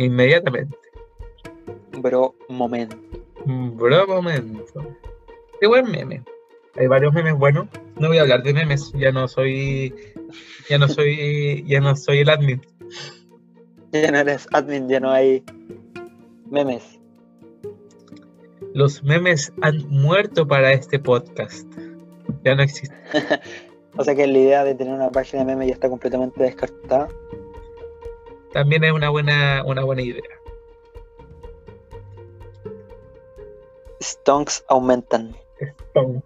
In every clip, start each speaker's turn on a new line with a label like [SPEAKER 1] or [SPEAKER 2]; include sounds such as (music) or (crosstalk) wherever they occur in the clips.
[SPEAKER 1] Inmediatamente.
[SPEAKER 2] Bro, momento.
[SPEAKER 1] Bro, momento. Qué buen meme. Hay varios memes buenos. No voy a hablar de memes. Ya no soy. Ya no soy. Ya no soy el admin.
[SPEAKER 2] Ya no eres admin, ya no hay memes.
[SPEAKER 1] Los memes han muerto para este podcast. Ya no existen. (laughs)
[SPEAKER 2] o sea que la idea de tener una página de memes ya está completamente descartada.
[SPEAKER 1] También es una buena, una buena idea.
[SPEAKER 2] Stonks aumentan.
[SPEAKER 1] Stone.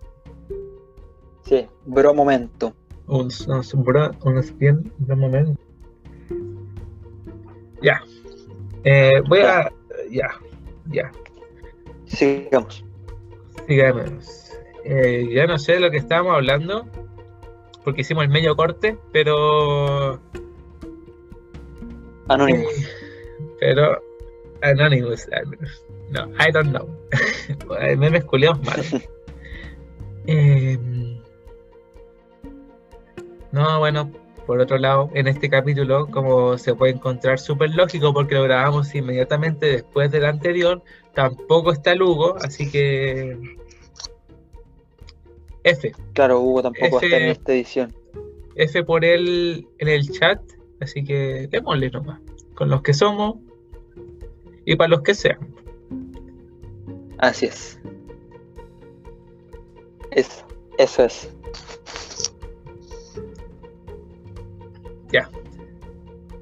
[SPEAKER 2] Sí, bro momento.
[SPEAKER 1] Un, un, bro, un bien, bro momento. Ya. Eh, voy a. Ya, ya.
[SPEAKER 2] Sigamos.
[SPEAKER 1] Sigamos. Eh, ya no sé de lo que estábamos hablando, porque hicimos el medio corte, pero.
[SPEAKER 2] Anonymous. (laughs)
[SPEAKER 1] Pero. Anonymous. No, I don't know. (laughs) Memes culiados malos. (laughs) Eh, no, bueno, por otro lado, en este capítulo, como se puede encontrar súper lógico porque lo grabamos inmediatamente después del anterior, tampoco está Lugo, así que F.
[SPEAKER 2] Claro, Hugo tampoco está en esta edición.
[SPEAKER 1] F por él en el chat, así que démosle nomás, con los que somos y para los que sean.
[SPEAKER 2] Así es. Eso, eso es.
[SPEAKER 1] Ya.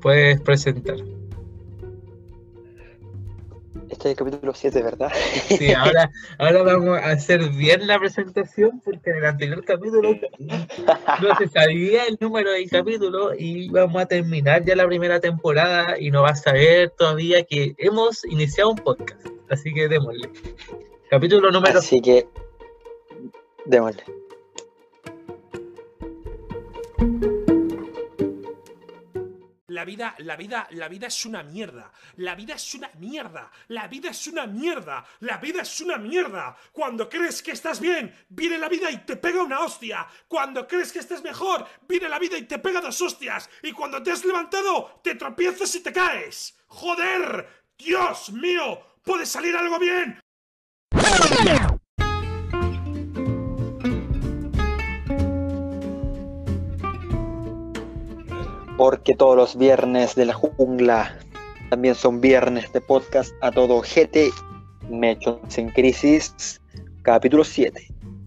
[SPEAKER 1] Puedes presentar.
[SPEAKER 2] Este es el capítulo 7, ¿verdad?
[SPEAKER 1] Sí, ahora, ahora vamos a hacer bien la presentación porque en el anterior capítulo no se sabía el número del capítulo y vamos a terminar ya la primera temporada y no vas a saber todavía que hemos iniciado un podcast. Así que démosle. Capítulo número.
[SPEAKER 2] Así que démosle.
[SPEAKER 3] La vida, la vida, la vida es una mierda. La vida es una mierda. La vida es una mierda. La vida es una mierda. Cuando crees que estás bien, viene la vida y te pega una hostia. Cuando crees que estás mejor, viene la vida y te pega dos hostias. Y cuando te has levantado, te tropiezas y te caes. ¡Joder! ¡Dios mío! ¿Puede salir algo bien?
[SPEAKER 2] Porque todos los viernes de la jungla también son viernes de podcast a todo GT Mechos en Crisis, capítulo 7.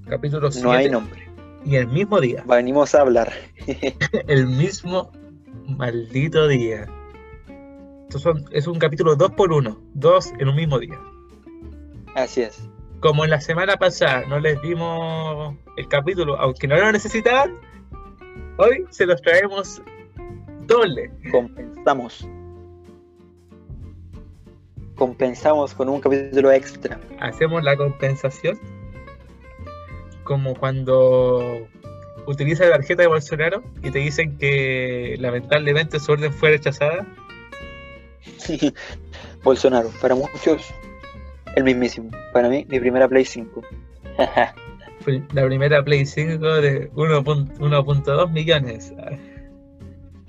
[SPEAKER 1] Capítulo 7.
[SPEAKER 2] No hay nombre.
[SPEAKER 1] Y el mismo día.
[SPEAKER 2] Venimos a hablar. (laughs) (laughs)
[SPEAKER 1] el mismo maldito día. Esto es un capítulo 2 por 1 dos en un mismo día.
[SPEAKER 2] Así es.
[SPEAKER 1] Como en la semana pasada no les dimos el capítulo, aunque no lo necesitaban, hoy se los traemos Doble.
[SPEAKER 2] Compensamos. Compensamos con un capítulo extra.
[SPEAKER 1] Hacemos la compensación. Como cuando utilizas la tarjeta de Bolsonaro y te dicen que lamentablemente su orden fue rechazada. (laughs)
[SPEAKER 2] Bolsonaro, para muchos, el mismísimo. Para mí, mi primera Play 5. (laughs)
[SPEAKER 1] la primera Play 5 de 1.2 millones.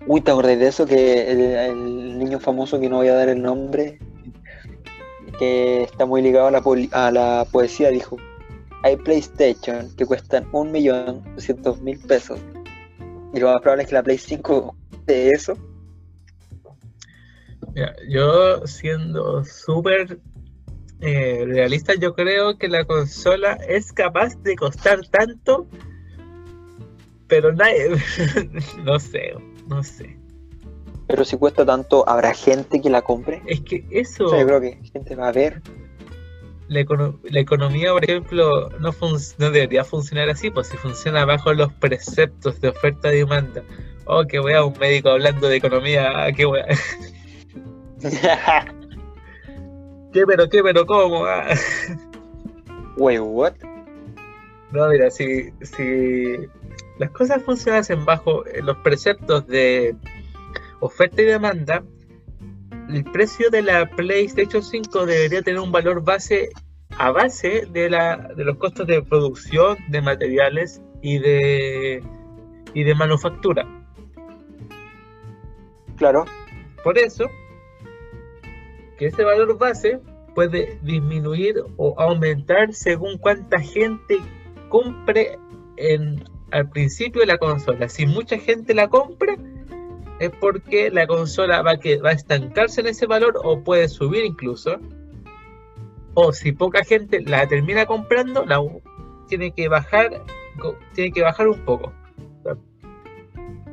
[SPEAKER 2] Uy, ¿te acordás de eso? Que el, niño famoso, que no voy a dar el nombre, que está muy ligado a la, a la poesía, dijo, hay PlayStation que cuestan un millón doscientos mil pesos. Y lo más probable es que la Play 5 de eso.
[SPEAKER 1] Mira, yo siendo súper eh, realista, yo creo que la consola es capaz de costar tanto, pero nadie, (laughs) no sé, no sé.
[SPEAKER 2] Pero si cuesta tanto, ¿habrá gente que la compre?
[SPEAKER 1] Es que eso.
[SPEAKER 2] yo creo que gente va a ver.
[SPEAKER 1] La, economía, por ejemplo, no, no debería funcionar así, pues si funciona bajo los preceptos de oferta y demanda. Oh, que voy a un médico hablando de economía, ah, qué voy (laughs) ¿Qué pero qué pero cómo? Ah.
[SPEAKER 2] Wait, what?
[SPEAKER 1] No, mira, si, si las cosas funcionan bajo eh, los preceptos de oferta y demanda, el precio de la PlayStation 5 debería tener un valor base a base de, la, de los costos de producción, de materiales y de, y de manufactura.
[SPEAKER 2] Claro.
[SPEAKER 1] Por eso, que ese valor base puede disminuir o aumentar según cuánta gente compre en, al principio de la consola. Si mucha gente la compra, es porque la consola va, que, va a estancarse en ese valor o puede subir incluso. O si poca gente la termina comprando, la tiene que bajar, tiene que bajar un poco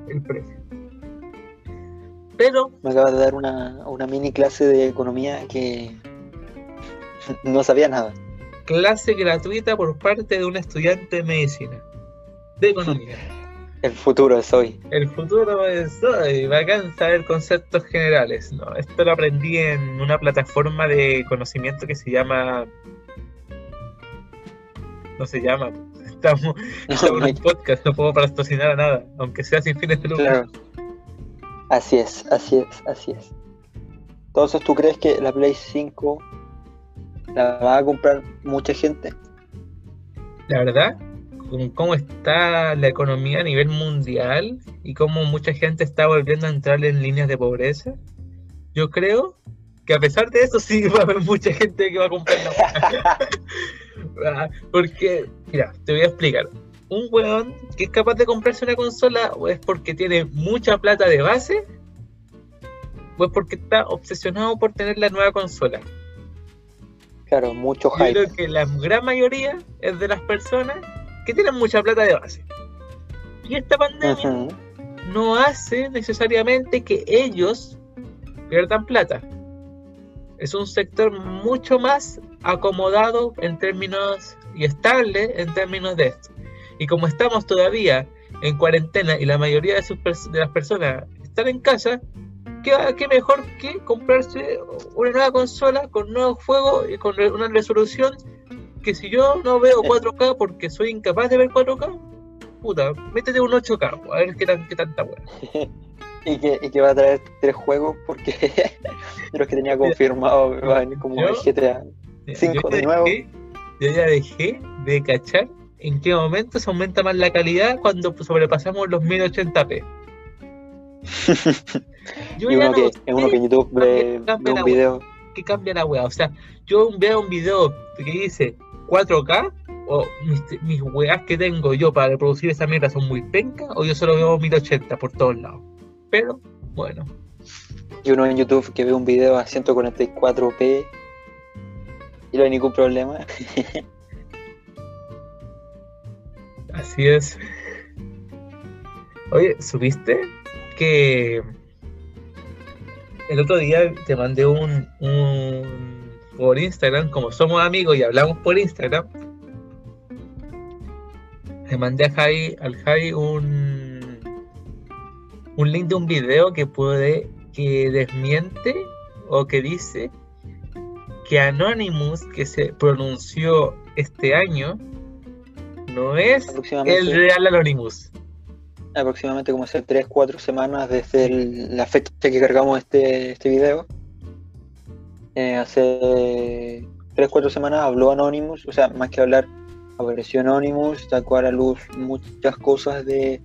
[SPEAKER 1] el precio. Pero
[SPEAKER 2] me acaba de dar una, una mini clase de economía que no sabía nada.
[SPEAKER 1] Clase gratuita por parte de un estudiante de medicina, de economía.
[SPEAKER 2] El futuro es hoy.
[SPEAKER 1] El futuro es hoy. Bacán saber conceptos generales. No, esto lo aprendí en una plataforma de conocimiento que se llama. No se llama. (laughs) Estamos, en un podcast, no puedo patrocinar a nada, aunque sea sin fines de lucro. Claro.
[SPEAKER 2] Así es, así es, así es. Entonces, ¿tú crees que la Play 5 la va a comprar mucha gente?
[SPEAKER 1] La verdad, con cómo está la economía a nivel mundial y cómo mucha gente está volviendo a entrar en líneas de pobreza, yo creo que a pesar de eso (laughs) sí va a haber mucha gente que va a comprar la (laughs) Porque, mira, te voy a explicar. Un weón que es capaz de comprarse una consola o es porque tiene mucha plata de base o es porque está obsesionado por tener la nueva consola.
[SPEAKER 2] Claro, mucho hype.
[SPEAKER 1] Yo creo que la gran mayoría es de las personas que tienen mucha plata de base. Y esta pandemia no hace necesariamente que ellos pierdan plata. Es un sector mucho más acomodado en términos y estable en términos de esto. Y como estamos todavía en cuarentena y la mayoría de, sus, de las personas están en casa, ¿qué, mejor que comprarse una nueva consola con nuevos juegos y con una resolución que si yo no veo 4K porque soy incapaz de ver 4K, puta, métete un 8K, a ver qué, tan, qué tanta buena. (laughs)
[SPEAKER 2] y, que, y que va a traer tres juegos porque (laughs) los que tenía confirmado van como el GTA 5 de nuevo.
[SPEAKER 1] yo ya dejé de cachar en qué momento se aumenta más la calidad cuando sobrepasamos los 1080p. (laughs)
[SPEAKER 2] yo y uno, que, uno que en YouTube ve, un video.
[SPEAKER 1] Que cambia la wea. O sea, yo veo un video que dice 4K o mis, mis weas que tengo yo para reproducir esa mierda son muy pencas o yo solo veo 1080 por todos lados. Pero bueno.
[SPEAKER 2] Y uno en YouTube que ve un video a 144p y no hay ningún problema. (laughs)
[SPEAKER 1] Así es. Oye, ¿subiste que el otro día te mandé un, un por Instagram, como somos amigos y hablamos por Instagram, le mandé a Javi, al Javi un, un link de un video que puede, que desmiente o que dice que Anonymous que se pronunció este año no es el real Anonymous.
[SPEAKER 2] Aproximadamente como hace 3-4 semanas desde la fecha que cargamos este, este video eh, hace 3-4 semanas habló Anonymous, o sea, más que hablar, apareció Anonymous, sacó a la luz muchas cosas de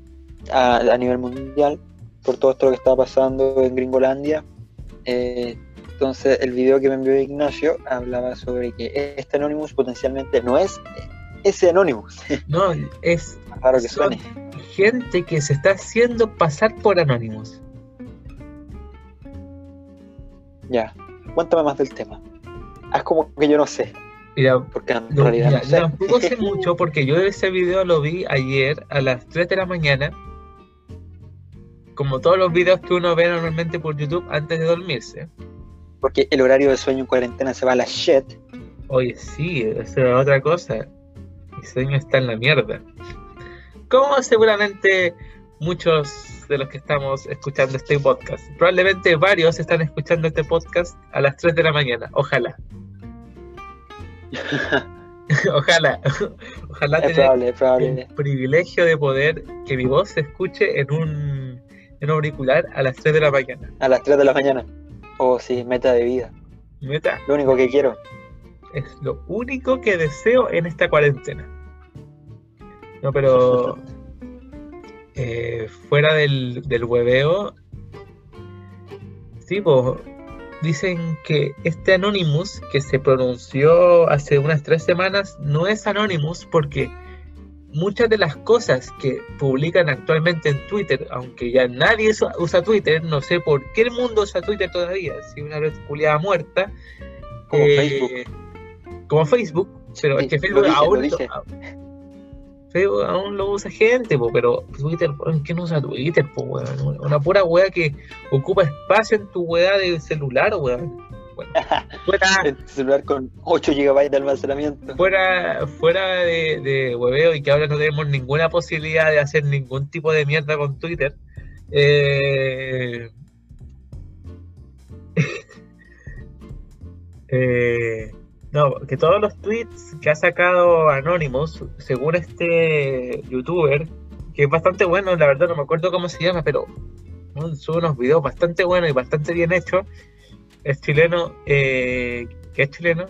[SPEAKER 2] a, nivel mundial por todo esto que estaba pasando en Gringolandia. Eh, entonces, el video que me envió Ignacio hablaba sobre que este Anonymous potencialmente no es ese Anonymous. (laughs)
[SPEAKER 1] No, es
[SPEAKER 2] claro que suene.
[SPEAKER 1] gente que se está haciendo pasar por Anonymous.
[SPEAKER 2] Ya, Cuéntame más del tema. Haz como que yo no sé.
[SPEAKER 1] Mira, porque en realidad no sé. Tampoco sé (laughs) mucho porque yo ese video lo vi ayer a las 3 de la mañana. Como todos los videos que uno ve normalmente por YouTube antes de dormirse.
[SPEAKER 2] Porque el horario de sueño en cuarentena se va a la shit.
[SPEAKER 1] Oye, sí, eso es otra cosa. Mi sueño está en la mierda. Como seguramente muchos de los que estamos escuchando este podcast. Probablemente varios están escuchando este podcast a las 3 de la mañana. Ojalá. (laughs) ojalá. (laughs) Ojalá tener el privilegio de poder que mi voz se escuche en un, en auricular a las 3 de la mañana.
[SPEAKER 2] A las 3 de la mañana. Oh, sí, meta de vida.
[SPEAKER 1] Meta.
[SPEAKER 2] Lo único que quiero.
[SPEAKER 1] Es lo único que deseo en esta cuarentena. No, pero (laughs) Eh, fuera del, del hueveo, sí, pues, dicen que este Anonymous que se pronunció hace unas tres semanas no es Anonymous porque muchas de las cosas que publican actualmente en Twitter, aunque ya nadie usa, Twitter, no sé por qué el mundo usa Twitter todavía, si una red culiada muerta,
[SPEAKER 2] Como
[SPEAKER 1] eh,
[SPEAKER 2] Facebook.
[SPEAKER 1] como Facebook, pero
[SPEAKER 2] Sí,
[SPEAKER 1] es que Facebook
[SPEAKER 2] dije.
[SPEAKER 1] Facebook aún lo usa gente, po, pero Twitter, weón, ¿quién usa Twitter? Po, weón? Una pura weá que ocupa espacio en tu weá de celular, weón. Bueno, (laughs) fuera,
[SPEAKER 2] El celular con 8 GB de almacenamiento.
[SPEAKER 1] fuera, fuera de, de hueveo y que ahora no tenemos ninguna posibilidad de hacer ningún tipo de mierda con Twitter. eh, (laughs) eh, no, que todos los tweets que ha sacado Anonymous, según este youtuber, que es bastante bueno, la verdad no me acuerdo cómo se llama, pero sube unos videos bastante buenos y bastante bien hechos. Es chileno, eh, que es chileno,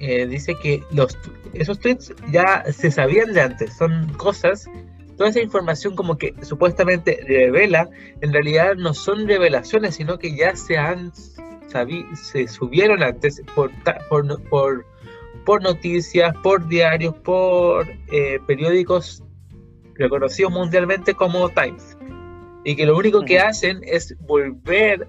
[SPEAKER 1] eh, dice que los esos tweets ya se sabían de antes, son cosas, toda esa información como que supuestamente revela, en realidad no son revelaciones, sino que ya se han se subieron antes por, por, por, por noticias, por diarios, por eh, periódicos reconocidos mundialmente como Times. Y que lo único que hacen es volver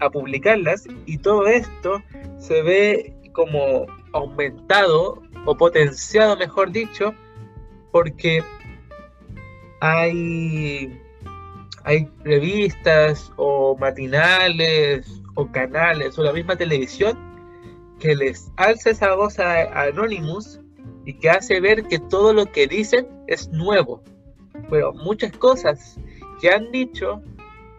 [SPEAKER 1] a publicarlas y todo esto se ve como aumentado o potenciado, mejor dicho, porque hay, hay revistas o matinales o canales o la misma televisión que les alza esa voz a, a Anonymous y que hace ver que todo lo que dicen es nuevo. Pero muchas cosas que han dicho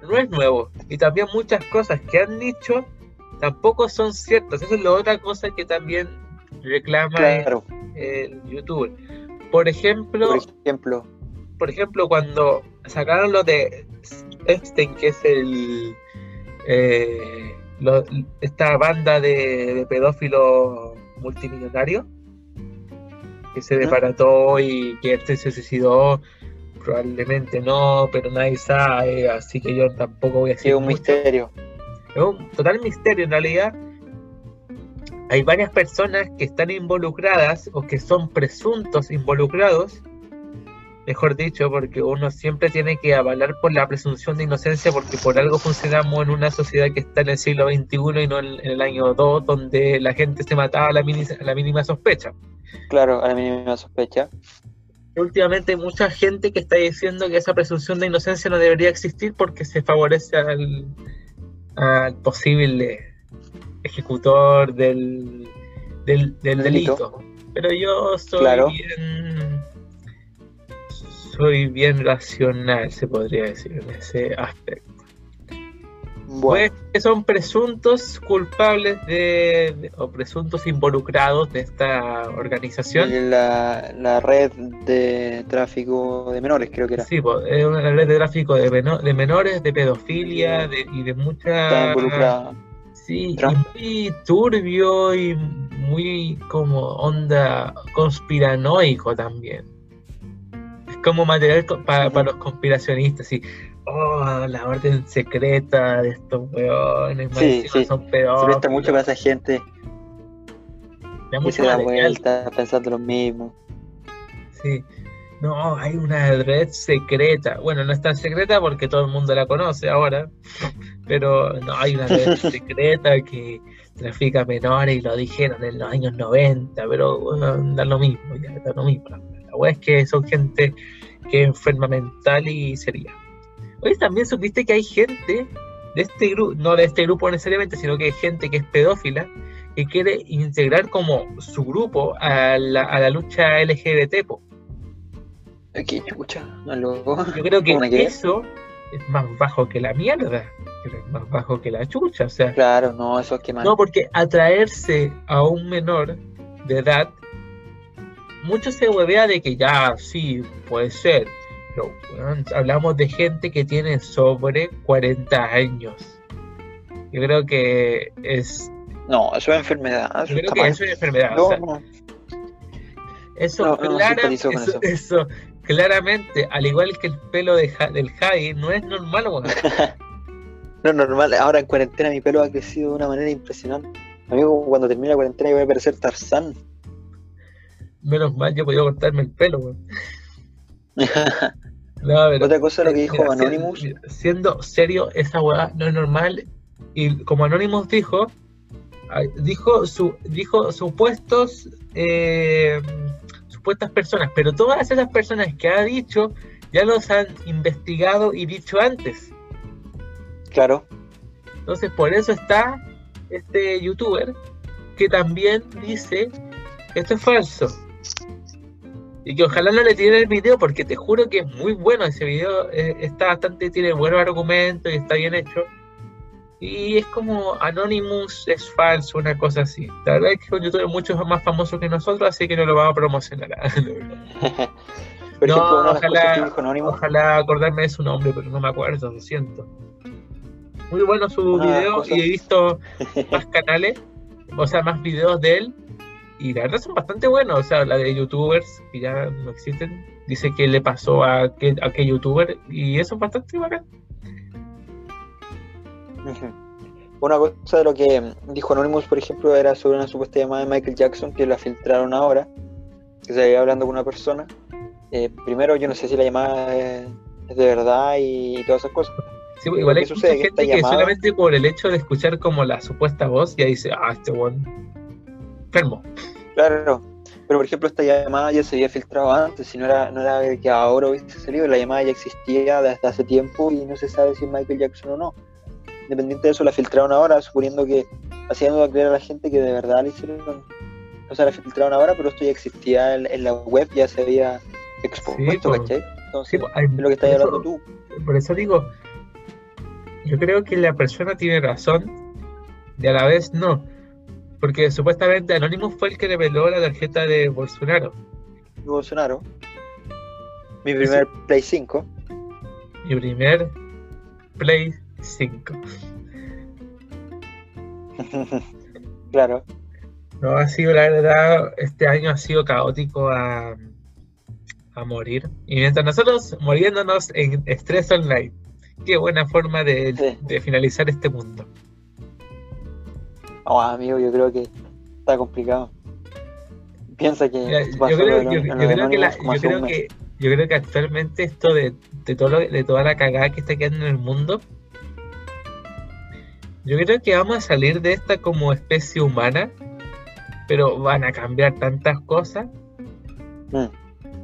[SPEAKER 1] no es nuevo. Y también muchas cosas que han dicho tampoco son ciertas. Esa es la otra cosa que también reclama
[SPEAKER 2] Claro.
[SPEAKER 1] el youtuber. Por ejemplo,
[SPEAKER 2] Por ejemplo,
[SPEAKER 1] por ejemplo, cuando sacaron lo de Epstein, que es el eh, lo- esta banda de, de pedófilos multimillonarios, que se desbarató y que este se suicidó, probablemente no, pero nadie sabe, así que yo tampoco voy a decir
[SPEAKER 2] un
[SPEAKER 1] mucho.
[SPEAKER 2] misterio.
[SPEAKER 1] Es un total misterio en realidad. Hay varias personas que están involucradas o que son presuntos involucrados, mejor dicho, porque uno siempre tiene que avalar por la presunción de inocencia porque por algo funcionamos en una sociedad que está en el siglo XXI y no en, el año 2, donde la gente se mataba a la, mini- a la mínima sospecha.
[SPEAKER 2] Claro, a la mínima sospecha.
[SPEAKER 1] Últimamente hay mucha gente que está diciendo que esa presunción de inocencia no debería existir porque se favorece al, al posible ejecutor del, del, del delito.
[SPEAKER 2] Delito.
[SPEAKER 1] Pero yo soy
[SPEAKER 2] Claro.
[SPEAKER 1] bien soy bien racional, se podría decir, en ese aspecto.
[SPEAKER 2] Bueno,
[SPEAKER 1] Pues que son presuntos culpables de, de- o presuntos involucrados de esta organización.
[SPEAKER 2] la, la red de tráfico de menores, creo que era.
[SPEAKER 1] Sí, pues, es una red de tráfico de, meno- de menores, de pedofilia de- y de
[SPEAKER 2] Está
[SPEAKER 1] mucha...
[SPEAKER 2] involucrada.
[SPEAKER 1] Sí, y muy turbio y muy como onda conspiranoico también. Como material co- pa-
[SPEAKER 2] Sí.
[SPEAKER 1] para los conspiracionistas, sí. Oh, la orden secreta de estos weones,
[SPEAKER 2] Sí,
[SPEAKER 1] son
[SPEAKER 2] Se
[SPEAKER 1] pedófilos.
[SPEAKER 2] presta mucho para esa gente
[SPEAKER 1] Da
[SPEAKER 2] y se da vuelta pensando lo mismo.
[SPEAKER 1] Sí. No, hay una red secreta. Bueno, no es tan secreta porque todo el mundo la conoce ahora. Pero no, hay una red (laughs) secreta que trafica menores y lo dijeron en los años 90. Pero bueno, da lo mismo, ya da lo mismo. Wea es que son gente que es enferma mental y sería. Oye, también supiste que hay gente de este grupo, no de este grupo necesariamente, sino que hay gente que es pedófila que quiere integrar como su grupo a la, a la lucha LGBT. po.
[SPEAKER 2] Qué chucha, más loco.
[SPEAKER 1] Yo creo que eso es más bajo que la mierda, es más bajo que la chucha, o sea,
[SPEAKER 2] Claro, no, eso es que mal.
[SPEAKER 1] no porque atraerse a un menor de edad, mucho se huevea de que ya, sí, puede ser, pero hablamos de gente que tiene sobre 40 años. Yo creo que es,
[SPEAKER 2] No, eso es enfermedad.
[SPEAKER 1] yo
[SPEAKER 2] Eso
[SPEAKER 1] creo
[SPEAKER 2] está
[SPEAKER 1] que
[SPEAKER 2] mal.
[SPEAKER 1] eso es enfermedad. o
[SPEAKER 2] No,
[SPEAKER 1] sea,
[SPEAKER 2] no.
[SPEAKER 1] Eso,
[SPEAKER 2] No,
[SPEAKER 1] clara- eso,
[SPEAKER 2] eso.
[SPEAKER 1] eso, claramente, al igual que el pelo de Ja- del Javi, no es normal. (laughs)
[SPEAKER 2] No, normal. Ahora en cuarentena mi pelo ha crecido de una manera impresionante. Amigo, cuando termine la cuarentena yo voy a parecer Tarzán.
[SPEAKER 1] Menos mal, yo podía cortarme el pelo, weón. (laughs) No, pero-
[SPEAKER 2] Otra cosa lo que dijo
[SPEAKER 1] Mira,
[SPEAKER 2] Anonymous.
[SPEAKER 1] si- Siendo serio, esa weá no es normal. Y como Anonymous dijo, dijo, su, dijo supuestos, eh, supuestas personas, pero todas esas personas que ha dicho ya los han investigado y dicho antes.
[SPEAKER 2] Claro.
[SPEAKER 1] Entonces, por eso está este youtuber que también dice esto es falso. Y que ojalá no le tiren el video porque te juro que es muy bueno ese video. eh, está bastante, tiene buenos argumentos y está bien hecho. Y es como Anonymous es falso, una cosa así. La verdad es que un youtuber mucho más famoso que nosotros, así que no lo vamos a promocionar. (laughs)
[SPEAKER 2] Por
[SPEAKER 1] No,
[SPEAKER 2] ejemplo, una
[SPEAKER 1] ojalá-. Ojalá acordarme de su nombre, pero no me acuerdo, lo siento. Muy bueno su
[SPEAKER 2] Una
[SPEAKER 1] video
[SPEAKER 2] cosas-
[SPEAKER 1] y he visto más canales, o sea, más videos de él. Y la verdad son bastante buenos. O sea, la de youtubers que ya no existen, dice que le pasó a qué, a qué youtuber y eso es bastante bacán.
[SPEAKER 2] Una cosa de lo que dijo Anonymous, por ejemplo, era sobre una supuesta llamada de Michael Jackson que la filtraron ahora, que se había hablando con una persona. Eh, primero, yo no sé si la llamada es, de verdad y, todas esas cosas.
[SPEAKER 1] Sí, igual hay mucha gente que
[SPEAKER 2] llamada-
[SPEAKER 1] solamente por el hecho de escuchar como la supuesta voz ya dice, ah, este buen enfermo.
[SPEAKER 2] Claro, pero por ejemplo, esta llamada ya se había filtrado antes, si no era, no era que ahora hubiese salido, la llamada ya existía desde hace tiempo y no se sabe si es Michael Jackson o no. Independiente de eso, la filtraron ahora, suponiendo que haciendo creer a la gente que de verdad la hicieron. O sea, la filtraron ahora, pero esto ya existía en, en la web, ya se había expuesto,
[SPEAKER 1] pues.
[SPEAKER 2] ¿cachai?
[SPEAKER 1] Sí,
[SPEAKER 2] Entonces,
[SPEAKER 1] pues, hay-
[SPEAKER 2] es lo que estás
[SPEAKER 1] eso-
[SPEAKER 2] hablando tú.
[SPEAKER 1] Por eso digo, yo creo que la persona tiene razón y a la vez no. Porque supuestamente Anonymous fue el que reveló la tarjeta de Bolsonaro.
[SPEAKER 2] Bolsonaro. Mi primer Play 5.
[SPEAKER 1] Mi primer Play 5.
[SPEAKER 2] claro.
[SPEAKER 1] No, ha sido la verdad, este año ha sido caótico a, a morir. Y mientras nosotros muriéndonos en estrés online. Qué buena forma de,
[SPEAKER 2] Sí.
[SPEAKER 1] de finalizar este mundo.
[SPEAKER 2] Oh, amigo, yo creo que está complicado. Piensa que
[SPEAKER 1] Mira, yo creo, yo- yo que la- yo creo que yo creo que actualmente esto de, de todo lo- de toda la cagada que está quedando en el mundo yo creo que vamos a salir de esta como especie humana pero van a cambiar tantas cosas
[SPEAKER 2] Mm.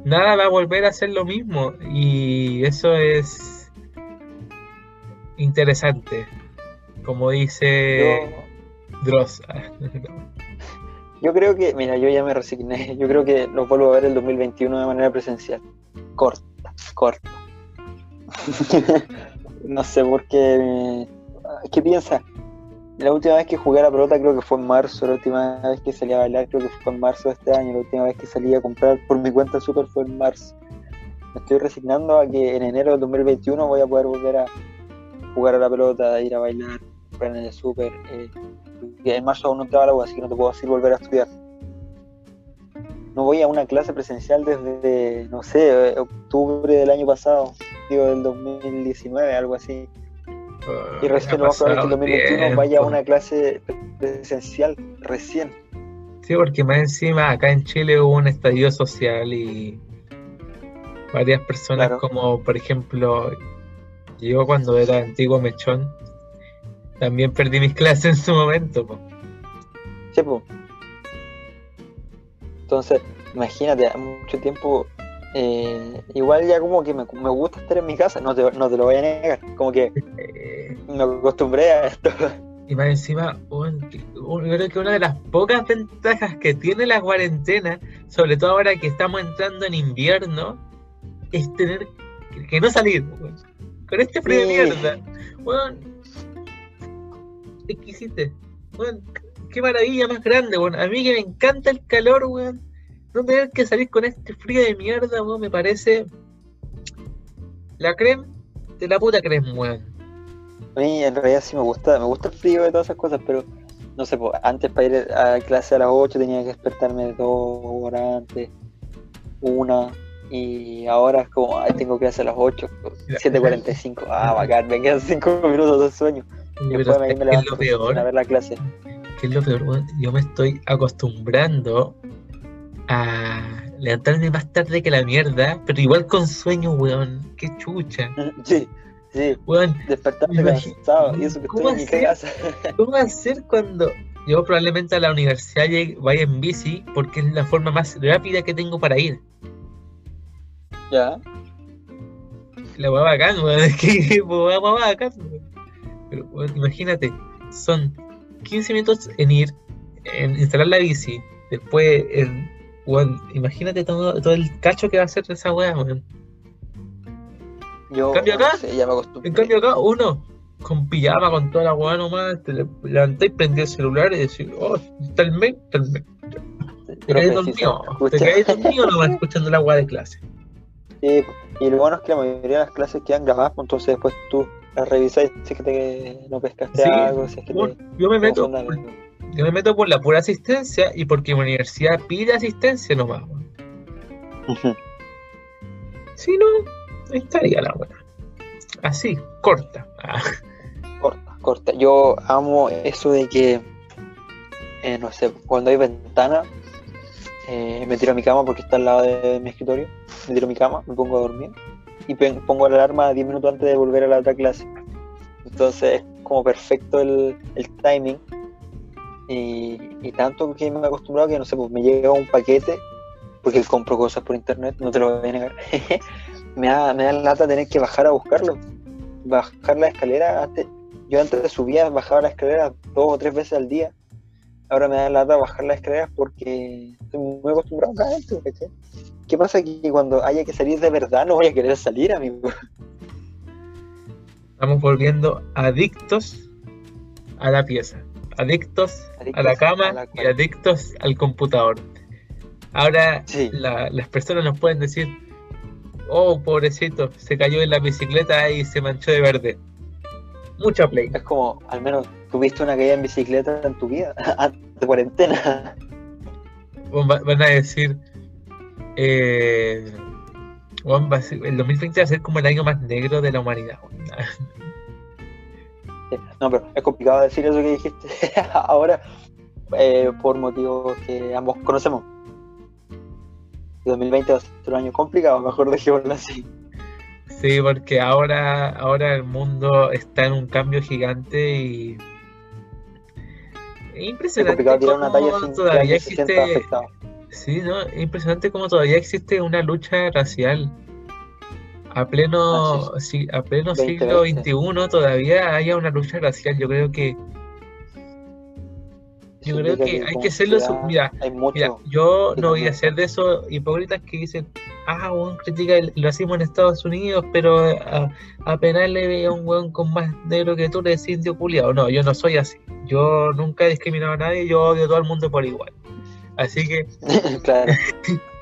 [SPEAKER 1] nada va a volver a ser lo mismo y eso es interesante como dice
[SPEAKER 2] Yo, Yo creo que, mira, yo ya me resigné. Yo creo que lo vuelvo a ver el 2021 de manera presencial. Corta, corta. (laughs) no sé por qué. ¿Qué piensas? La última vez que jugué a la pelota creo que fue en marzo, la última vez que salí a bailar creo que fue en marzo de este año, la última vez que salí a comprar por mi cuenta super fue en marzo. Me estoy resignando a que en enero del 2021 voy a poder volver a jugar a la pelota, a ir a bailar, comprar en el super. Eh, porque en marzo aún no entraba la U, así que no te puedo decir volver a estudiar. No voy a una clase presencial desde, no sé, octubre del año pasado, digo del 2019, algo así. Y recién lo más probable es que en 2021 vaya a una clase presencial, recién.
[SPEAKER 1] Sí, porque más encima acá en Chile hubo un estallido social y varias personas
[SPEAKER 2] Claro.
[SPEAKER 1] como por ejemplo yo cuando era antiguo mechón también perdí mis clases en su momento. po.
[SPEAKER 2] Sí, po. Entonces, imagínate, hace mucho tiempo, eh, igual ya como que me, me gusta estar en mi casa, no te, no te lo voy a negar, como que (laughs) me acostumbré a esto.
[SPEAKER 1] y más encima, yo creo que una de las pocas ventajas que tiene la cuarentena, sobre todo ahora que estamos entrando en invierno, es tener que, no salir. Con este frío de
[SPEAKER 2] Sí.
[SPEAKER 1] mierda. Weón, exquisite. Weón, qué maravilla más grande, weón. A mí que me encanta el calor, weón. No tener que salir con este frío de mierda, weón, me parece la creme de la puta creme, weón.
[SPEAKER 2] A mí en realidad sí me gusta, me gusta el frío de todas esas cosas, pero no sé, antes para ir a clase a las 8 tenía que despertarme dos horas antes, una, Y ahora es como, ay, tengo clase a las 8,
[SPEAKER 1] Mira.
[SPEAKER 2] 7.45. Ah, bacán, me quedan 5 minutos de sueño. Después
[SPEAKER 1] pero
[SPEAKER 2] me, me
[SPEAKER 1] ¿sabes qué es lo peor?
[SPEAKER 2] a ver la clase.
[SPEAKER 1] ¿Qué es lo peor? Yo me estoy acostumbrando a levantarme más tarde que la mierda, pero igual con sueño, weón. Qué chucha. (laughs)
[SPEAKER 2] Sí, sí,
[SPEAKER 1] Weón,
[SPEAKER 2] despertarme cansado. Y eso que
[SPEAKER 1] ¿Cómo
[SPEAKER 2] estoy en mi
[SPEAKER 1] hacer?
[SPEAKER 2] casa. (laughs)
[SPEAKER 1] ¿cómo va a ser cuando yo probablemente a la universidad vaya en bici? Porque es la forma más rápida que tengo para ir.
[SPEAKER 2] Ya.
[SPEAKER 1] La weá bacán, weón. (laughs) Es que weá bacán, weón. Pero weón, imagínate, son 15 minutos en ir, en instalar la bici, después en. Imagínate todo, todo el cacho que va a hacer esa weá, weón.
[SPEAKER 2] Yo,
[SPEAKER 1] ¿Cambio acá?
[SPEAKER 2] no sé, ya me acostumbré.
[SPEAKER 1] En cambio acá, uno, con pijama, con toda la weá nomás, te le- levantáis, prendí el celular y decís, oh, está el mail, está el mail. Te
[SPEAKER 2] sí,
[SPEAKER 1] dormido, te dormido nomás (laughs) escuchando la weá de clase.
[SPEAKER 2] Sí, y lo bueno es que la mayoría de las clases quedan grabadas, pues, entonces después tú las revisas si es que te, no pescaste
[SPEAKER 1] Sí,
[SPEAKER 2] algo, si es que te...
[SPEAKER 1] yo me meto, yo me meto por la pura asistencia y porque mi universidad pide asistencia nomás, weón.
[SPEAKER 2] Ujú.
[SPEAKER 1] Si no, estaría la weá. Así, corta. Ah,
[SPEAKER 2] Corta, corta. Yo amo eso de que, eh, no sé, cuando hay ventana, eh, me tiro a mi cama porque está al lado de mi escritorio, me tiro a mi cama, me pongo a dormir y pongo la alarma 10 minutos antes de volver a la otra clase. Entonces es como perfecto el, el timing. Y, y tanto que me he acostumbrado que, no sé, pues me llega un paquete, porque compro cosas por internet, no te lo voy a negar. (laughs) me, da, me da lata tener que bajar a buscarlo. Bajar la escalera, antes, yo antes subía, bajaba la escalera dos o tres veces al día. Ahora me da lata bajar las escaleras porque estoy muy acostumbrado a ¿cachai? ¿Qué pasa? Que cuando haya que salir de verdad no voy a querer salir, amigo.
[SPEAKER 1] Estamos volviendo adictos a la pieza, adictos, a la cama
[SPEAKER 2] a la
[SPEAKER 1] y adictos al computador. Ahora
[SPEAKER 2] Sí.
[SPEAKER 1] la- las personas nos pueden decir, oh, pobrecito, se cayó en la bicicleta y se manchó de verde. Mucha play.
[SPEAKER 2] Es como, al menos, tuviste una caída en bicicleta en tu vida, (laughs) antes de cuarentena.
[SPEAKER 1] Van a decir, eh, el 2020 va a ser como el año más negro de la humanidad. weón. (laughs)
[SPEAKER 2] No, pero es complicado decir eso que dijiste (laughs) ahora eh, por motivos que ambos conocemos. El 2020 va a ser un año complicado, mejor dejémoslo así.
[SPEAKER 1] Sí, porque ahora, ahora el mundo está en un cambio gigante y es
[SPEAKER 2] Es
[SPEAKER 1] impresionante
[SPEAKER 2] complicado una talla
[SPEAKER 1] cómo
[SPEAKER 2] sin
[SPEAKER 1] todavía existe,
[SPEAKER 2] afectado.
[SPEAKER 1] sí, ¿no? Es impresionante cómo todavía existe una lucha racial. A pleno,
[SPEAKER 2] Ah,
[SPEAKER 1] sí, a pleno
[SPEAKER 2] 2020.
[SPEAKER 1] siglo XXI todavía haya una lucha racial. Yo creo que, yo creo que hay que
[SPEAKER 2] sociedad
[SPEAKER 1] Mira. Mira, yo no voy a ser de esos hipócritas que dicen, ah, weón, critica el racismo en Estados Unidos, pero a- apenas le ve a un weón con más negro que tú, le decís indio culiado. No, yo no soy así. Yo nunca he discriminado a nadie, yo odio a todo el mundo por igual. Así que, (laughs)
[SPEAKER 2] claro. (laughs)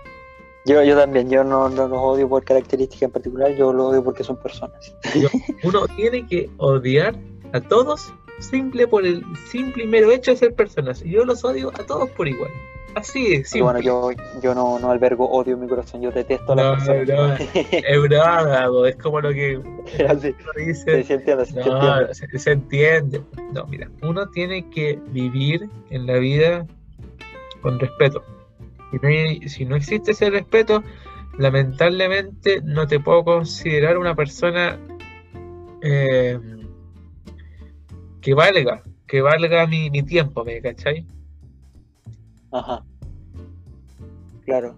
[SPEAKER 2] Yo, yo también, yo no, no los odio por características en particular, yo los odio porque son personas. (laughs)
[SPEAKER 1] uno tiene que odiar a todos simple por el simple y mero hecho de ser personas. Y yo los odio a todos por igual. Así es,
[SPEAKER 2] Y bueno,
[SPEAKER 1] simple.
[SPEAKER 2] yo, yo no, no albergo odio en mi corazón, yo detesto a
[SPEAKER 1] No,
[SPEAKER 2] las personas. (laughs)
[SPEAKER 1] Es broma, bo, es como lo que
[SPEAKER 2] Así,
[SPEAKER 1] dice. No,
[SPEAKER 2] entiendo.
[SPEAKER 1] se, se entiende. No, mira, uno tiene que vivir en la vida con respeto. Si no, hay- si no existe ese respeto, lamentablemente no te puedo considerar una persona eh, que valga, que valga mi, mi tiempo, ¿me cachai?
[SPEAKER 2] Ajá. Claro.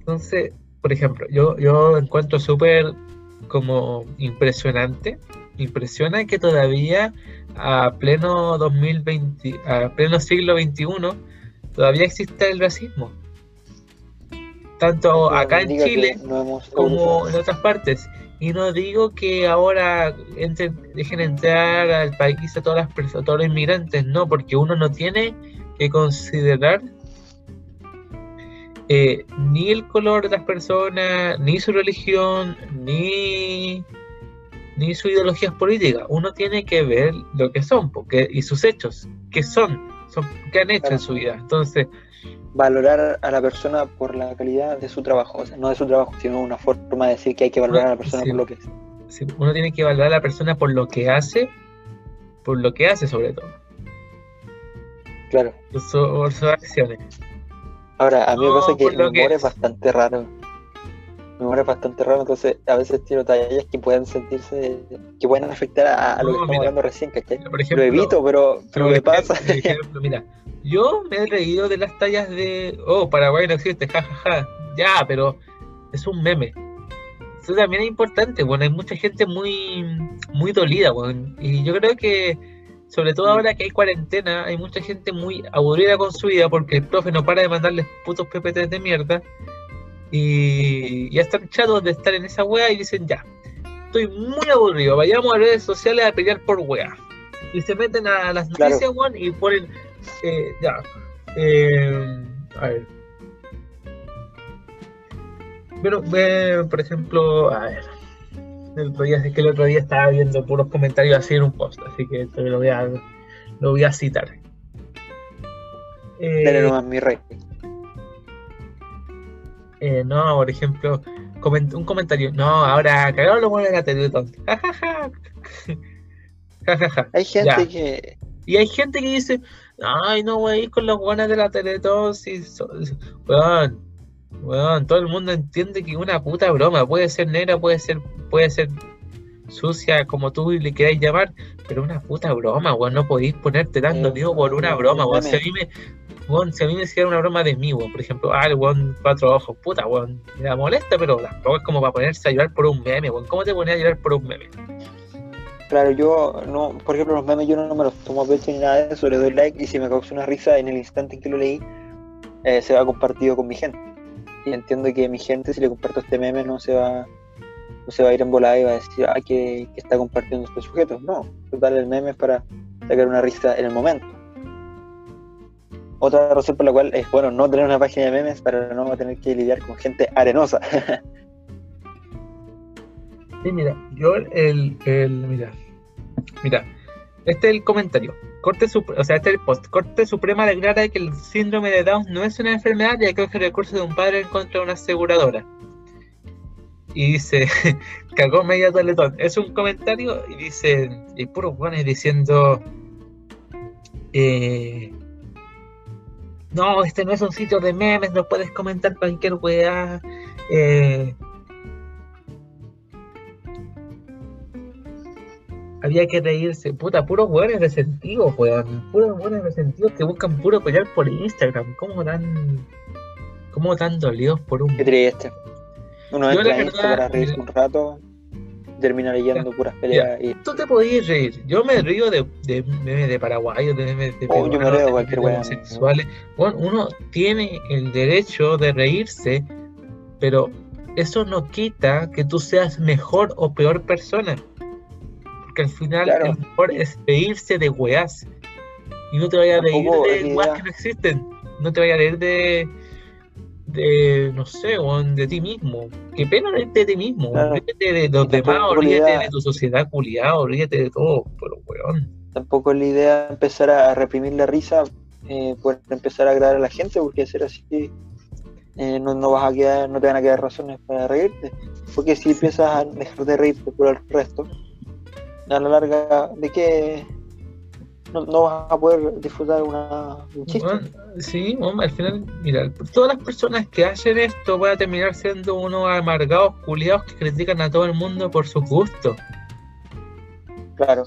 [SPEAKER 1] Entonces, por ejemplo, yo, yo encuentro súper como impresionante, impresiona que todavía a pleno 2020, a pleno siglo XXI, todavía existe el racismo. Tanto acá en Chile
[SPEAKER 2] no
[SPEAKER 1] como en otras partes. Y no digo que ahora dejen entrar al país a todas las personas, todos los inmigrantes, no, porque uno no tiene que considerar eh, ni el color de las personas, ni su religión, ni, ni sus ideologías políticas. Uno tiene que ver lo que son porque, y sus hechos, que son, son qué han hecho en su vida. Entonces,
[SPEAKER 2] valorar a la persona por la calidad de su trabajo, o sea, no de su trabajo, sino una forma de decir que hay que valorar a la persona
[SPEAKER 1] Sí.
[SPEAKER 2] por lo que es.
[SPEAKER 1] Sí, uno tiene que valorar a la persona por lo que hace, por lo que hace sobre todo,
[SPEAKER 2] Claro.
[SPEAKER 1] por, su- por sus acciones.
[SPEAKER 2] Ahora, a mí
[SPEAKER 1] No,
[SPEAKER 2] me pasa que
[SPEAKER 1] lo
[SPEAKER 2] humor
[SPEAKER 1] que
[SPEAKER 2] es bastante raro. Humor es bastante raro, entonces a veces tiro tallas que pueden sentirse, que pueden afectar a, a lo
[SPEAKER 1] No,
[SPEAKER 2] que estamos
[SPEAKER 1] mira.
[SPEAKER 2] hablando recién, ¿cachai?
[SPEAKER 1] Por
[SPEAKER 2] Lo
[SPEAKER 1] ejemplo,
[SPEAKER 2] evito, pero, pero me pasa.
[SPEAKER 1] por ejemplo, mira, yo me he reído de las tallas de, oh, Paraguay no existe, jajaja, ya, pero es un meme. Eso también es importante, bueno, hay mucha gente muy, muy dolida, bueno, y yo creo que, sobre todo ahora que hay cuarentena, hay mucha gente muy aburrida con su vida porque el profe no para de mandarles putos PPTs de mierda y ya están chatos de estar en esa wea y dicen, ya, estoy muy aburrido, vayamos a redes sociales a pelear por wea. Y se meten a las
[SPEAKER 2] Claro.
[SPEAKER 1] noticias, weón, y ponen, eh, ya, eh, a ver. Pero, eh, por ejemplo, a ver. El otro día, es que el otro día estaba viendo puros comentarios así en un post, así que te lo voy a, lo voy a citar. Eh,
[SPEAKER 2] Dale nomás, mi rey.
[SPEAKER 1] Eh, no, por ejemplo, coment- un comentario. No, ahora cagaron los buenos de la Teletón. (laughs) Ja, ja, ja. Ja, ja, ja.
[SPEAKER 2] Hay gente
[SPEAKER 1] Ya.
[SPEAKER 2] que.
[SPEAKER 1] Y hay gente que dice, ay, no voy a ir con los buenos de la Teletón. Si so- weón, weón, todo el mundo entiende que una puta broma puede ser negra, puede ser, puede ser sucia, como tú le queráis llamar, pero una puta broma, weón, no podéis ponerte tan dolido por una broma, weón. Si a mí me, weón, si a mí me hiciera una broma de mí, weón, por ejemplo, ah, el weón, cuatro ojos, puta, weón, me da molesta, pero tampoco es como para ponerse a llorar por un meme, weón. ¿Cómo te ponías a llorar por un meme?
[SPEAKER 2] Claro, yo no, por ejemplo, los memes yo no, me los tomo a pecho ni nada de le doy like y si me causa una risa en el instante en que lo leí, eh, se va compartido con mi gente. Y entiendo que mi gente, si le comparto este meme, no se va, no se va a ir en volada y va a decir, ah, que, que está compartiendo este sujeto. No, total, el meme es para sacar una risa en el momento. Otra razón por la cual es bueno no tener una página de memes para no tener que lidiar con gente arenosa.
[SPEAKER 1] Sí, mira, yo el, el mira, mira, este es el comentario. Corte o sea, este es el post. Corte Suprema declara que el síndrome de Down no es una enfermedad ya que coge recursos de un padre en contra de una aseguradora. Y dice, (laughs) cagó media teletón. Es un comentario y dice, y puros buenos diciendo, eh, no, este no es un sitio de memes, no puedes comentar cualquier weá. Eh, había que reírse. Puta, puros hueones resentidos, weón. Puros hueones resentidos que buscan puro pelear por Instagram. ¿Cómo tan. ¿Cómo tan dolidos por un.
[SPEAKER 2] Qué triste. Uno
[SPEAKER 1] Yo,
[SPEAKER 2] entra
[SPEAKER 1] la
[SPEAKER 2] para reírse
[SPEAKER 1] mira.
[SPEAKER 2] un rato, termina leyendo puras peleas y
[SPEAKER 1] Tú te podías reír. Yo me río de, de memes de paraguayos, de memes de
[SPEAKER 2] Oh, yo me de
[SPEAKER 1] de
[SPEAKER 2] cualquier weá.
[SPEAKER 1] homosexuales. Bueno, uno tiene el derecho de reírse, pero eso no quita que tú seas mejor o peor persona. Porque al final
[SPEAKER 2] Claro.
[SPEAKER 1] el mejor es reírse de weás. Y no te vayas a reír de
[SPEAKER 2] idea.
[SPEAKER 1] que no existen. No te vayas a reír de, de no sé, weón, de ti mismo. Qué pena de ti mismo.
[SPEAKER 2] Claro.
[SPEAKER 1] Ríete de los demás, o
[SPEAKER 2] la
[SPEAKER 1] ríete
[SPEAKER 2] idea-
[SPEAKER 1] de tu sociedad culiado, ríete de todo, pero weón.
[SPEAKER 2] tampoco es la idea empezar a reprimir la risa eh, por empezar a agradar a la gente, porque ser así eh, no, no vas a quedar, no te van a quedar razones para reírte. Porque si empiezas a dejar de reírte por el resto, a la larga, ¿de qué? No, no vas a poder disfrutar una, un chiste.
[SPEAKER 1] Bueno, sí, bueno, al final, mira, todas las personas que hacen esto van a terminar siendo unos amargados culiados que critican a todo el mundo por sus gustos.
[SPEAKER 2] Claro,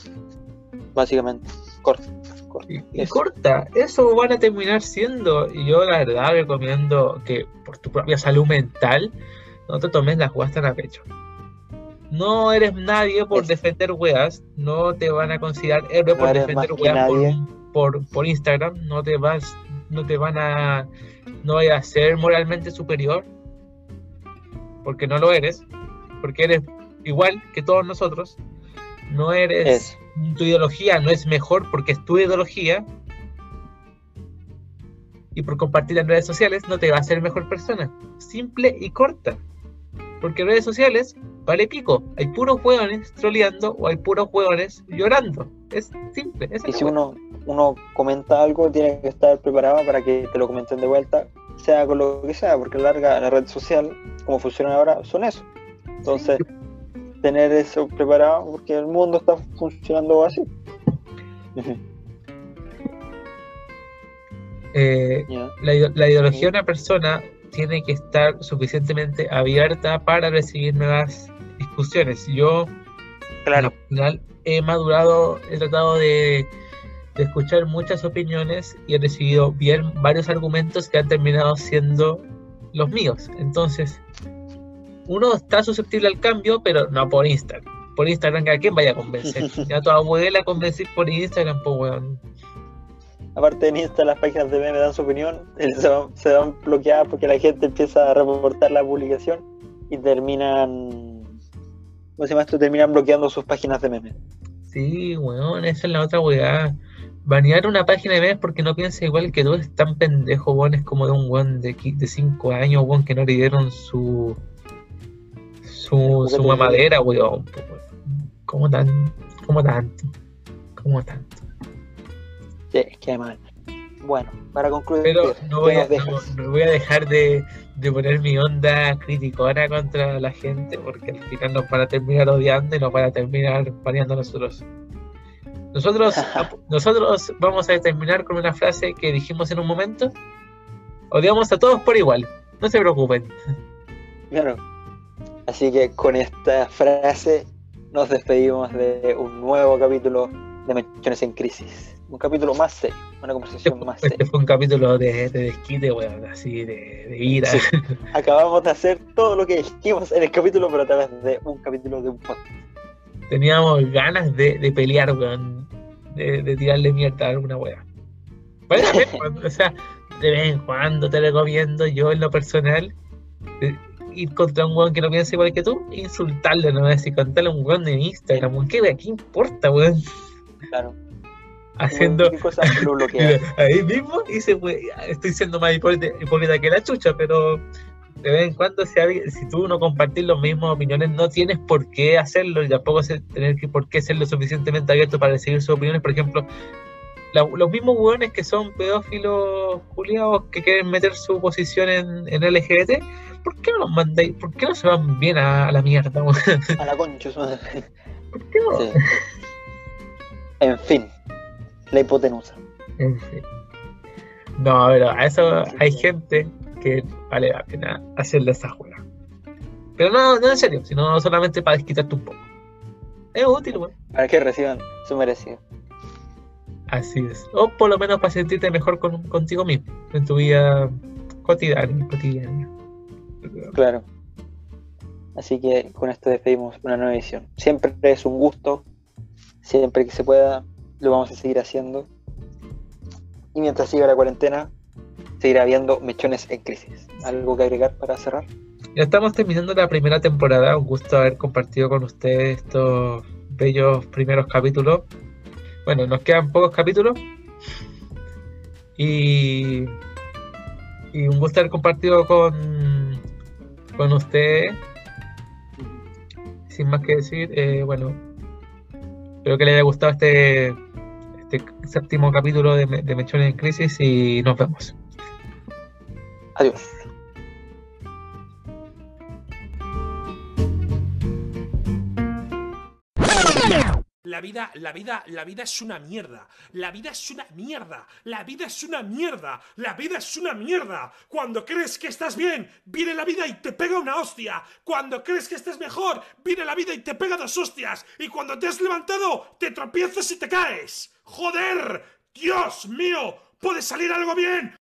[SPEAKER 2] básicamente. Corta, corta.
[SPEAKER 1] Y, y
[SPEAKER 2] Eso.
[SPEAKER 1] corta, eso van a terminar siendo. Y yo la verdad recomiendo que por tu propia salud mental no te tomes las weas tan a pecho. No eres nadie por
[SPEAKER 2] Es-
[SPEAKER 1] defender weas, no te van a considerar héroe
[SPEAKER 2] No
[SPEAKER 1] por defender weas por, por, por Instagram, no te vas, no te van a, no vayas a ser moralmente superior, porque no lo eres, porque eres igual que todos nosotros, no eres tu ideología no es mejor porque es tu ideología y por compartir en redes sociales no te va a hacer mejor persona. Simple y corta. Porque redes sociales vale pico. Hay puros hueones troleando o hay puros hueones llorando. Es simple. esa
[SPEAKER 2] Y
[SPEAKER 1] es
[SPEAKER 2] si uno, uno comenta algo, tiene que estar preparado para que te lo comenten de vuelta, sea con lo que sea, porque larga la red social, como funciona ahora, son eso. Entonces, tener eso preparado, porque el mundo está funcionando así. (laughs)
[SPEAKER 1] Eh, la, la ideología de una persona tiene que estar suficientemente abierta para recibir nuevas discusiones. Yo,
[SPEAKER 2] Claro,
[SPEAKER 1] al final, he madurado, he tratado de, de escuchar muchas opiniones y he recibido bien varios argumentos que han terminado siendo los míos. Entonces, uno está susceptible al cambio, pero no por Instagram. Por Instagram, ¿a quién vaya a convencer? (laughs) Ya a tu abuela convencer por Instagram, pues, weón.
[SPEAKER 2] aparte en Insta las páginas de meme dan su opinión, eh, se van, se van bloqueadas porque la gente empieza a reportar la publicación y terminan, ¿cómo se llama esto? Terminan bloqueando sus páginas de meme.
[SPEAKER 1] Sí, weón, esa es la otra weá. Banear una página de memes porque no piensa igual que tú es tan pendejo, weón. Es como de un weón de 5 años, weón, que no le dieron su su, su mamadera, weón. ¿Cómo tan, cómo tanto? ¿Cómo tanto?
[SPEAKER 2] Sí, es que mal. Bueno, para concluir,
[SPEAKER 1] Pero no voy
[SPEAKER 2] ¿qué
[SPEAKER 1] a, no, no voy a dejar de, de poner mi onda criticona contra la gente porque al final nos van a terminar odiando y nos van a terminar baneando a nosotros. Nosotros, (laughs) nosotros vamos a terminar con una frase que dijimos en un momento. Odiamos a todos por igual. No se preocupen.
[SPEAKER 2] Claro. Así que con esta frase nos despedimos de un nuevo capítulo de Menciones en Crisis. Un capítulo más serio, una conversación más
[SPEAKER 1] Este
[SPEAKER 2] seria.
[SPEAKER 1] fue un capítulo de, de desquite, weón, así de, de ira.
[SPEAKER 2] Sí. (laughs) Acabamos de hacer todo lo que dijimos en el capítulo, pero a través de un capítulo de un podcast.
[SPEAKER 1] Teníamos ganas de, de pelear, weón. De, de tirarle mierda a alguna pena, (laughs) weón. O sea, de vez en cuando te recomiendo yo en lo personal eh, ir contra un weón que no piensa igual que tú insultarle, no decir contarle a un weón de Instagram. ¿Qué? ¿Qué importa, weón?
[SPEAKER 2] Claro.
[SPEAKER 1] Haciendo (laughs) ahí mismo dice, "Wey, estoy siendo más hipócrita, hipócrita que la chucha, pero de vez en cuando si, si tú no compartís las mismas opiniones, no tienes por qué hacerlo y tampoco tener que, por qué ser lo suficientemente abierto para recibir sus opiniones. Por ejemplo, la- los mismos hueones que son pedófilos culiados que quieren meter su posición en, en LGBT, ¿por qué no los mandáis? ¿Por qué no se van bien a, a la mierda?
[SPEAKER 2] A la concha. (laughs)
[SPEAKER 1] ¿Por qué no?
[SPEAKER 2] Sí. En fin, la hipotenusa.
[SPEAKER 1] En fin. No, pero a eso hay gente que vale la pena hacerle esa juega. Pero no, no en serio, sino solamente para desquitarte un poco. Es útil, weón.
[SPEAKER 2] Para que reciban su merecido.
[SPEAKER 1] Así es. O por lo menos para sentirte mejor con, contigo mismo, en tu vida cotidiana. cotidiana.
[SPEAKER 2] Claro. Así que con esto despedimos una nueva edición. Siempre es un gusto, siempre que se pueda, lo vamos a seguir haciendo. Y mientras siga la cuarentena, seguirá habiendo mechones en crisis. ¿Algo que agregar para cerrar?
[SPEAKER 1] Ya estamos terminando la primera temporada. Un gusto haber compartido con ustedes estos bellos primeros capítulos. Bueno, nos quedan pocos capítulos. Y, y un gusto haber compartido con, con ustedes. Sin más que decir, eh, bueno, espero que les haya gustado este, este séptimo capítulo de, de Mechones en Crisis y nos vemos.
[SPEAKER 2] Adiós.
[SPEAKER 3] La vida, la vida, la vida es una mierda. La vida es una mierda. La vida es una mierda. La vida es una mierda. Cuando crees que estás bien, viene la vida y te pega una hostia. Cuando crees que estás mejor, viene la vida y te pega dos hostias. Y cuando te has levantado, te tropiezas y te caes. ¡Joder! ¡Dios mío! ¿Puede salir algo bien?